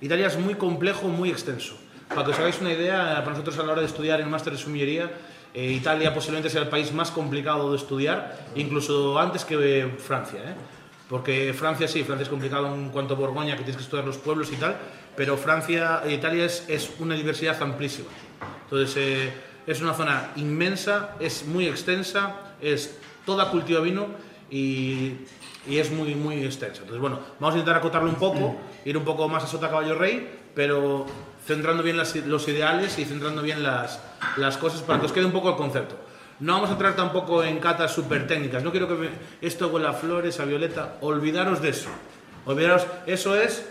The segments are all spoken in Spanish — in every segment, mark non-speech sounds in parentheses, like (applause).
Italia es muy complejo, muy extenso. Para que os hagáis una idea, para nosotros a la hora de estudiar en máster de sumillería, eh, Italia posiblemente sea el país más complicado de estudiar, incluso antes que eh, Francia. ¿eh? Porque Francia sí, Francia es complicado en cuanto a Borgoña, que tienes que estudiar los pueblos y tal, pero Francia, Italia es, es una diversidad amplísima. Entonces, eh, es una zona inmensa, es muy extensa, es toda cultiva vino y, es muy, muy extensa. Entonces, bueno, vamos a intentar acotarlo un poco, ir un poco más a sota caballo rey, pero centrando bien las, los ideales y centrando bien las, cosas para que os quede un poco el concepto. No vamos a entrar tampoco en catas súper técnicas. No quiero que esto huela a flores, a violeta. Olvidaros de eso. Olvidaros, eso es,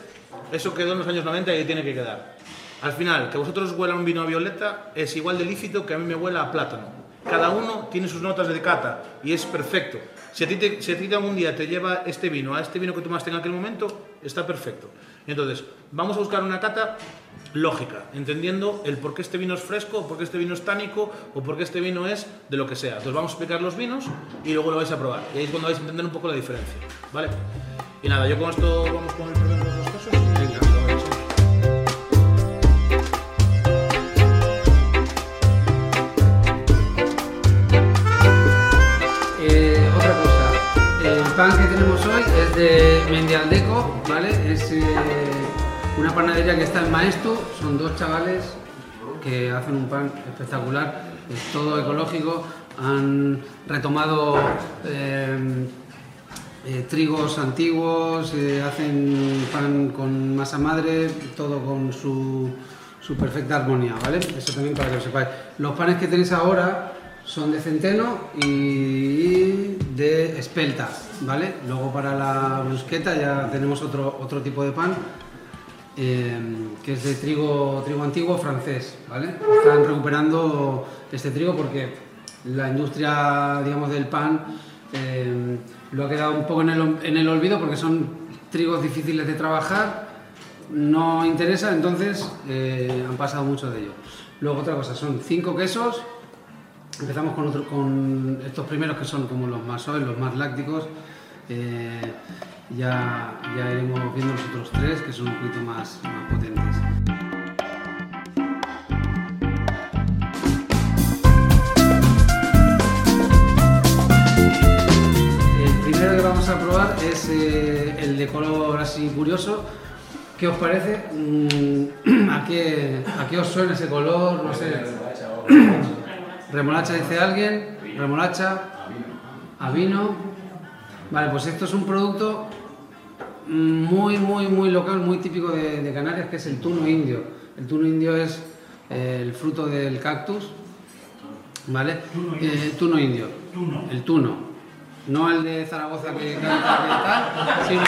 eso quedó en los años 90 y tiene que quedar. Al final, que vosotros huela un vino a violeta es igual de lícito que a mí me huela a plátano. Cada uno tiene sus notas de cata y es perfecto. Si a ti, te, si a ti algún día te lleva este vino a este vino que tomaste en aquel momento, está perfecto. Entonces, vamos a buscar una cata lógica, entendiendo el por qué este vino es fresco, por qué este vino es tánico o por qué este vino es de lo que sea. Entonces vamos a explicar los vinos y luego lo vais a probar. Y ahí es cuando vais a entender un poco la diferencia. ¿Vale? Y nada, yo con esto vamos con el primero hoy es de Mendialdeco, ¿vale? Es eh, una panadería que está en Maestu, son dos chavales que hacen un pan espectacular, es todo ecológico, han retomado eh, eh, trigos antiguos, hacen pan con masa madre, todo con su, su perfecta armonía, ¿vale? Eso también para que lo sepáis. Los panes que tenéis ahora son de centeno y espelta, ¿vale? Luego para la brusqueta ya tenemos otro, otro tipo de pan eh, que es de trigo, trigo antiguo francés, ¿vale? Están recuperando este trigo porque la industria, digamos, del pan eh, lo ha quedado un poco en el, en el olvido porque son trigos difíciles de trabajar, no interesa, entonces eh, han pasado mucho de ello. Luego otra cosa, son cinco quesos, empezamos con, otro- con estos primeros que son como los más suaves, los más lácticos, eh, ya, ya iremos viendo los otros tres que son un poquito más, más potentes. El primero que vamos a probar es eh, el de color así curioso. ¿Qué os parece? Mm, (clears throat) ¿A qué, ¿A qué os suena ese color? No sé. (clears throat) Remolacha dice alguien. Remolacha. A vino. Vale, pues esto es un producto muy, muy, muy local, muy típico de, de Canarias, que es el tuno indio. El tuno indio es eh, el fruto del cactus, ¿vale? Eh, tuno indio. El tuno. No el de Zaragoza que canta que tal,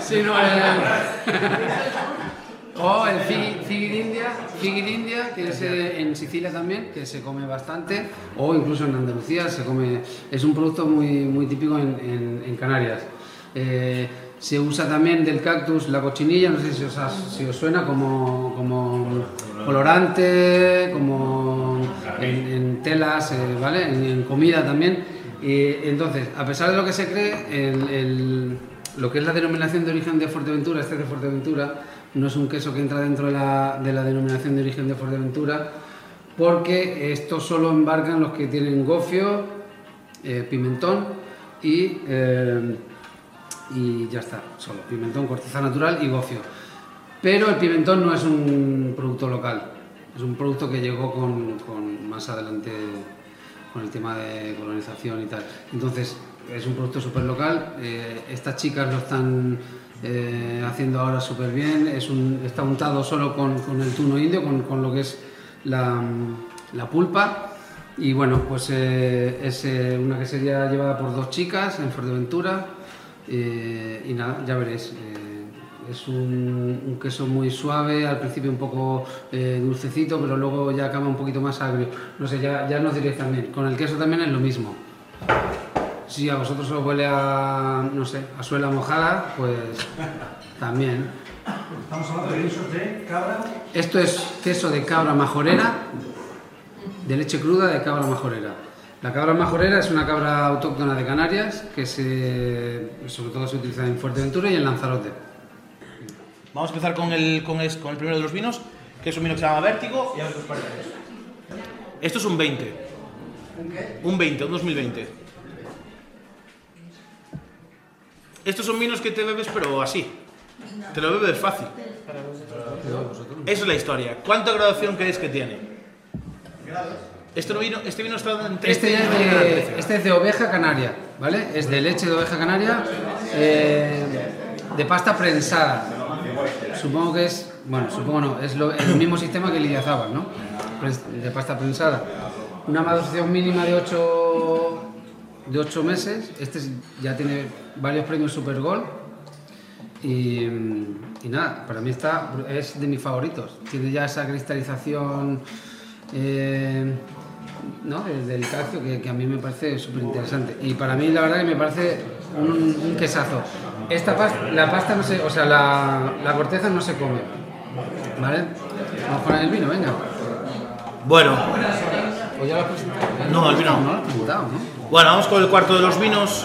sino, sino el... (laughs) o el figui, figui de India, figui de India, que es eh, en Sicilia también, que se come bastante, o incluso en Andalucía se come, es un producto muy, muy típico en, en- en Canarias. Eh, se usa también del cactus la cochinilla, no sé si os, si os suena como, como colorante, como en, en telas, eh, ¿vale? En, comida también. Entonces, a pesar de lo que se cree, el- el- lo que es la denominación de origen de Fuerteventura, este es de Fuerteventura, no es un queso que entra dentro de la, de la denominación de origen de Fuerteventura, porque esto solo embarcan los que tienen gofio, eh, pimentón y, eh, y ya está, solo pimentón, corteza natural y gofio. Pero el pimentón no es un producto local, es un producto que llegó con, con más adelante con el tema de colonización y tal. Entonces, es un producto súper local. eh, estas chicas lo están eh, haciendo ahora súper bien. Un, está untado solo con, el tuno indio, con, lo que es la, pulpa. Y bueno, pues eh, es eh, una quesería llevada por dos chicas en Fuerteventura. y nada, ya veréis. es un, queso muy suave, al principio un poco dulcecito, pero luego ya acaba un poquito más agrio. No sé, ya, ya nos diréis también. Con el queso también es lo mismo. Si a vosotros os huele a, no sé, a suela mojada, pues (laughs) también. Estamos hablando de quesos de cabra. Esto es queso de cabra majorera, de leche cruda de cabra majorera. La cabra majorera es una cabra autóctona de Canarias que se, sobre todo se utiliza en Fuerteventura y en Lanzarote. Vamos a empezar con el, con, es- con el primero de los vinos, que es un vino que se llama Vértigo. Y a ver qué os parece. Esto es un 20. ¿Un 20, un 2020. Estos son vinos que te bebes, pero así. Te lo bebes fácil. Esa es la historia. ¿Cuánta graduación creéis que tiene? Este vino, este vino está en 13 Este es, de, este es de oveja canaria, ¿vale? Es de leche de oveja canaria, eh, de pasta prensada. Supongo que es, bueno, supongo no, es lo- el mismo sistema que Lidia Zabal, ¿no? De pasta prensada. Una maduración mínima de 8, de 8 meses. Este es- ya tiene varios premios Super Gold. Y, y nada, para mí está, es de mis favoritos. Tiene ya esa cristalización eh, ¿no? del, calcio que, a mí me parece súper interesante. Y para mí la verdad que me parece un, un quesazo. Esta pasta, la pasta no se, o sea, la, la corteza no se come. ¿Vale? Vamos con el vino, venga. Bueno, ¿O ya lo has presentado? No, el vino no. Bueno, vamos con el cuarto de los vinos.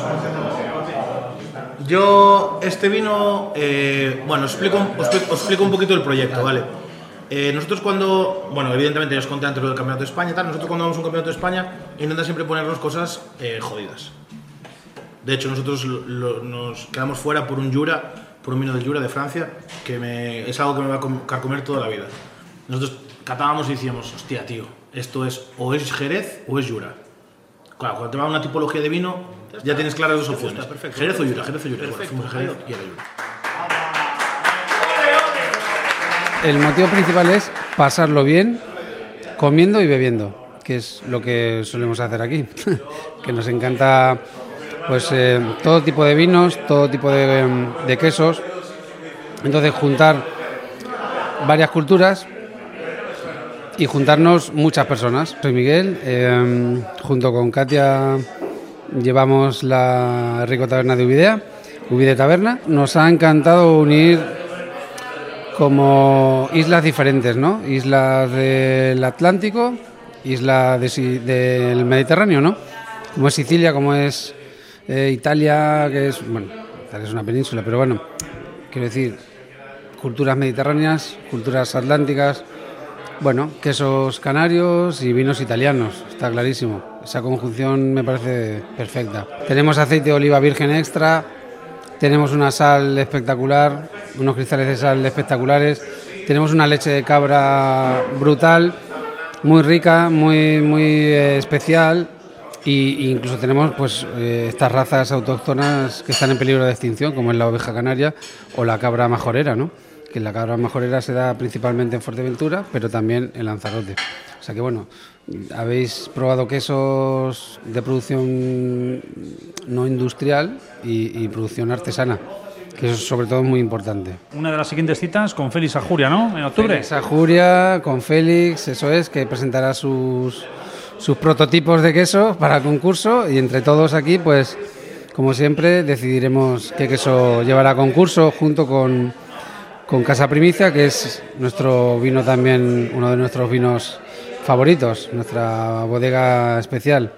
Yo, este vino, eh, bueno, os explico, un poquito el proyecto, ¿vale? Eh, nosotros cuando, bueno, evidentemente ya os conté antes lo del Campeonato de España tal, nosotros cuando vamos a un Campeonato de España intentan siempre ponernos cosas eh, jodidas. De hecho, nosotros nos quedamos fuera por un Jura, por un vino del Jura de Francia, que es algo que me va a com- carcomer toda la vida. Nosotros catábamos y decíamos, hostia, tío, esto es o es Jerez o es Jura. Claro, cuando te va a una tipología de vino, ya tienes claras dos opciones. Jerez o Jura, Jerez o Jura. Bueno, fuimos a Jerez y era Jura. El motivo principal es pasarlo bien comiendo y bebiendo, que es lo que solemos hacer aquí. (laughs) que nos encanta pues eh, todo tipo de vinos, todo tipo de, de quesos. Entonces juntar varias culturas y juntarnos muchas personas. Soy Miguel, em, junto con Katia llevamos la Rico Taberna de Uvidea, Uvide Taberna. Nos ha encantado unir como islas diferentes, ¿no? Islas del Atlántico, islas del Mediterráneo, ¿no? Como es Sicilia, como es eh, Italia, que es, bueno, Italia es una península, pero bueno, quiero decir, culturas mediterráneas, culturas atlánticas, bueno, quesos canarios y vinos italianos, está clarísimo. Esa conjunción me parece perfecta. Tenemos aceite de oliva virgen extra, tenemos una sal espectacular, unos cristales de sal espectaculares, tenemos una leche de cabra brutal, muy rica, muy, muy eh, especial. Y, y incluso tenemos pues eh, estas razas autóctonas que están en peligro de extinción, como es la oveja canaria o la cabra majorera, ¿no? Que la cabra majorera se da principalmente en Fuerteventura, pero también en Lanzarote. O sea que bueno, habéis probado quesos de producción no industrial y, y producción artesana, que eso es sobre todo muy importante. Una de las siguientes citas con Félix Ajuria, ¿no? En octubre. Félix Ajuria con Félix, eso es, que presentará sus, sus prototipos de queso para el concurso y entre todos aquí, pues como siempre, decidiremos qué queso llevará a concurso junto con, con Casa Primicia, que es nuestro vino también, uno de nuestros vinos favoritos, nuestra bodega especial.